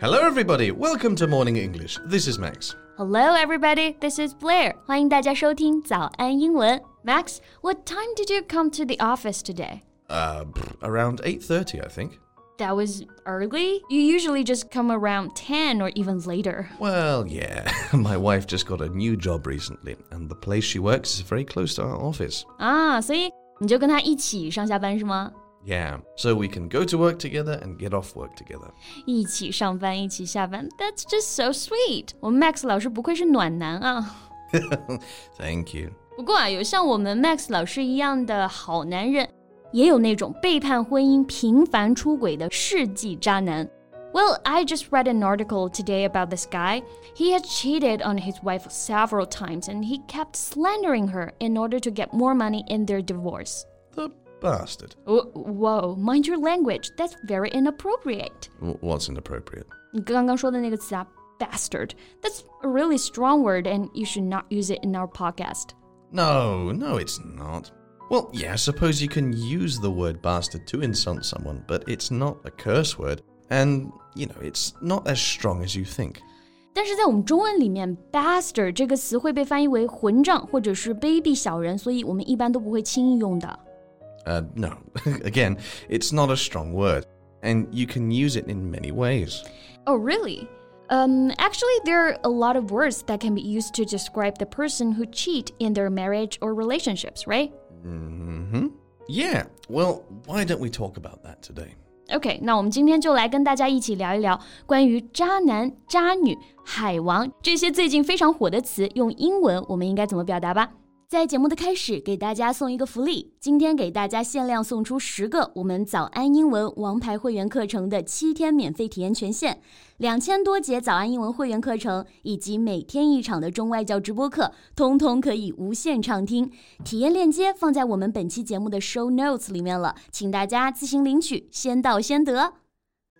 Hello, everybody. Welcome to Morning English. This is Max. Hello, everybody. This is Blair. 欢迎大家收听早安英文。Max, what time did you come to the office today? Uh, around 8:30, I think. That was early? You usually just come around 10 or even later. Well, yeah. My wife just got a new job recently, and the place she works is very close to our office. 啊，所以你就跟他一起上下班是吗 ？Yeah, so we can go to work together and get off work together. 一起上班，一起下班，That's just so sweet。我们 Max 老师不愧是暖男啊。Thank you. 不过啊，有像我们 Max 老师一样的好男人，也有那种背叛婚姻、频繁出轨的世纪渣男。Well, I just read an article today about this guy. He had cheated on his wife several times and he kept slandering her in order to get more money in their divorce. The bastard. Whoa, mind your language. That's very inappropriate. What's inappropriate? 你刚刚说的那个词啊，bastard. That's a really strong word, and you should not use it in our podcast. No, no, it's not. Well, yeah, I suppose you can use the word bastard to insult someone, but it's not a curse word, and, you know, it's not as strong as you think. 但是在我们中文里面，bastard 这个词会被翻译为混账或者是卑鄙小人，所以我们一般都不会轻易用的。 uh, no, again, it's not a strong word, and you can use it in many ways. Oh, really? Um, actually, there are a lot of words that can be used to describe the person who cheat in their marriage or relationships, right? Mm-hmm. Yeah. Well, why don't we talk about that today? OK，那我们今天就来跟大家一起聊一聊关于渣男、渣女、海王这些最近非常火的词，用英文我们应该怎么表达吧。 在节目的开始，给大家送一个福利。今天给大家限量送出十个我们早安英文王牌会员课程的七天免费体验权限，两千多节早安英文会员课程以及每天一场的中外教直播课，通通可以无限畅听。体验链接放在我们本期节目的 show notes 里面了，请大家自行领取，先到先得。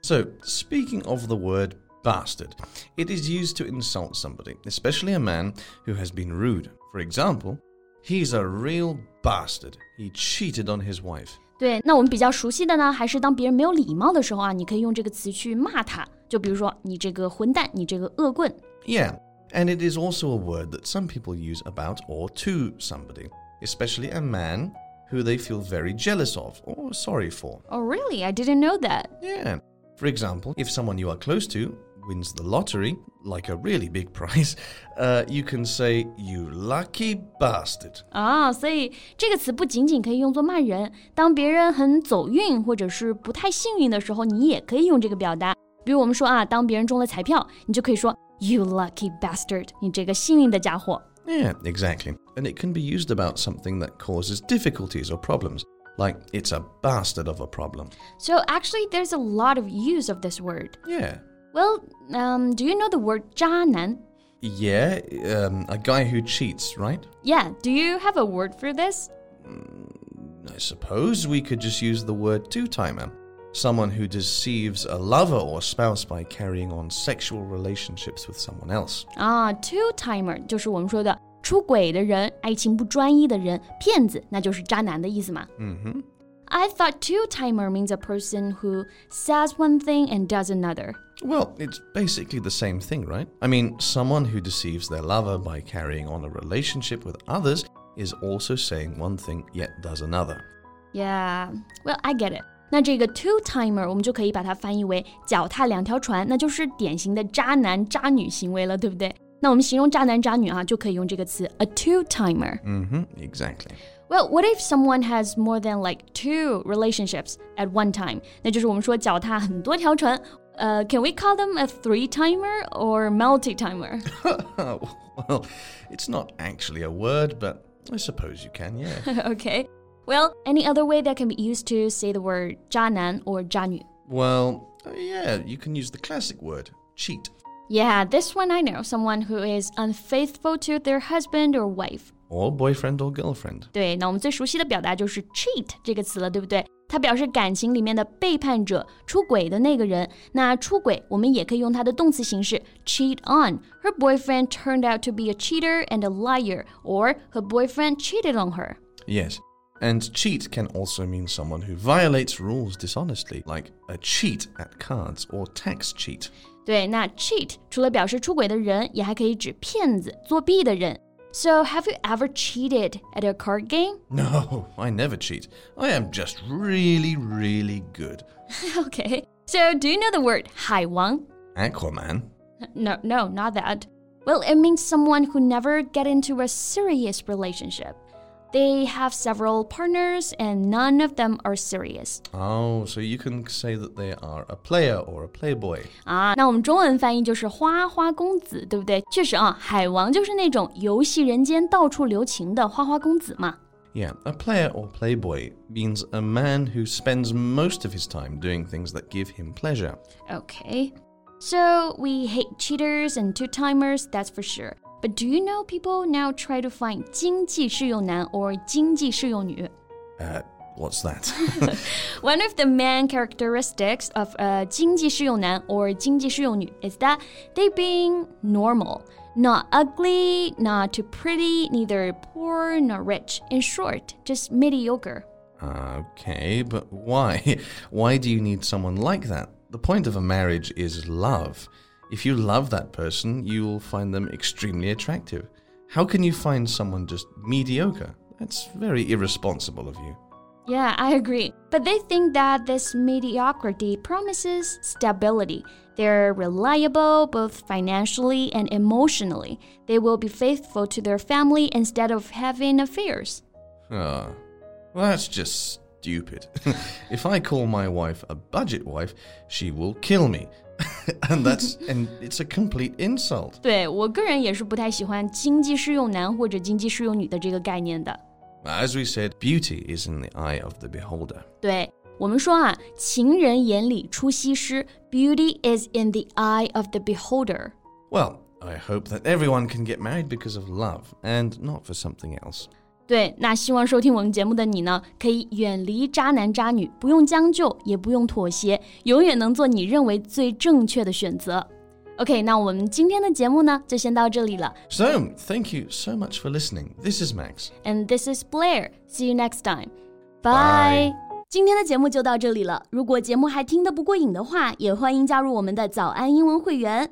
So, speaking of the word bastard, it is used to insult somebody, especially a man who has been rude. For example. He's a real bastard. He cheated on his wife. 对，那我们比较熟悉的呢，还是当别人没有礼貌的时候啊，你可以用这个词去骂他，就比如说你这个混蛋，你这个恶棍。Yeah, and it is also a word that some people use about or to somebody, especially a man who they feel very jealous of or sorry for. Oh, really? I didn't know that. Yeah. For example, if someone you are close to wins the lottery, like a really big prize, uh, you can say, You lucky bastard. 啊，所以这个词不仅仅可以用作骂人，当别人很走运或者是不太幸运的时候，你也可以用这个表达。比如我们说啊，当别人中了彩票，你就可以说 You lucky bastard，你这个幸运的家伙。Yeah, exactly. And it can be used about something that causes difficulties or problems. Like, it's a bastard of a problem. So, actually, there's a lot of use of this word. Yeah. Well, um, do you know the word 渣男? Yeah, um, a guy who cheats, right? Yeah, do you have a word for this? Mm, I suppose we could just use the word two timer. Someone who deceives a lover or spouse by carrying on sexual relationships with someone else. 啊，two timer 就是我们说的出轨的人、爱情不专一的人、骗子，那就是渣男的意思嘛。嗯哼。 I thought two timer means a person who says one thing and does another. Well, it's basically the same thing, right? I mean, someone who deceives their lover by carrying on a relationship with others is also saying one thing yet does another. Yeah, well, I get it. 那这个 two timer 我们就可以把它翻译为脚踏两条船，那就是典型的渣男渣女行为了，对不对？那我们形容渣男渣女啊，就可以用这个词 a two timer。嗯哼，exactly。 well, what if someone has more than like two relationships at one time? 那就是我们说脚踏很多条船。uh, can we call them a three timer or multi timer? well, it's not actually a word, but I suppose you can, yeah. okay. Well, any other way that can be used to say the word 渣男 or 渣女? Well, uh, yeah, you can use the classic word cheat. Yeah, this one I know someone who is unfaithful to their husband or wife or boyfriend or girlfriend。对，那我们最熟悉的表达就是 cheat 这个词了，对不对？它表示感情里面的背叛者、出轨的那个人。那出轨，我们也可以用它的动词形式 cheat on。Her boyfriend turned out to be a cheater and a liar, or her boyfriend cheated on her. Yes. And cheat can also mean someone who violates rules dishonestly, like a cheat at cards or tax cheat. 对，那 cheat 除了表示出轨的人，也还可以指骗子、作弊的人。 So, have you ever cheated at a card game? No, I never cheat. I am just really, really good. okay. So, do you know the word 海王? Aquaman? No, no, not that. Well, it means someone who never get into a serious relationship. They have several partners and none of them are serious. Oh, so you can say that they are a player or a playboy. 啊，那我们中文翻译就是花花公子，对不对？确实啊，海王就是那种游戏人间、到处留情的花花公子嘛。Yeah, a player or playboy means a man who spends most of his time doing things that give him pleasure. Okay. So we hate cheaters and two timers, that's for sure. But do you know people now try to find 经济适用男 or 经济适用女? Uh, what's that? One of the main characteristics of a 经济适用男 or 经济适用女 is that they being normal, not ugly, not too pretty, neither poor nor rich. In short, just mediocre. okay, but why? Why do you need someone like that? The point of a marriage is love. If you love that person, you will find them extremely attractive. How can you find someone just mediocre? That's very irresponsible of you. Yeah, I agree. But they think that this mediocrity promises stability. They're reliable both financially and emotionally. They will be faithful to their family instead of having affairs. Ah, well, that's just stupid. if I call my wife a budget wife, she will kill me. and that's and it's a complete insult. 对我个人也是不太喜欢经济适用男或者经济适用女的这个概念的。As we said, beauty is in the eye of the beholder. 对我们说啊，情人眼里出西施，beauty is in the eye of the beholder. Well, I hope that everyone can get married because of love and not for something else. 对，那希望收听我们节目的你呢，可以远离渣男渣女，不用将就，也不用妥协，永远能做你认为最正确的选择。OK，那我们今天的节目呢，就先到这里了。So, thank you so much for listening. This is Max. And this is Blair. See you next time. Bye. Bye. 今天的节目就到这里了。如果节目还听得不过瘾的话，也欢迎加入我们的早安英文会员。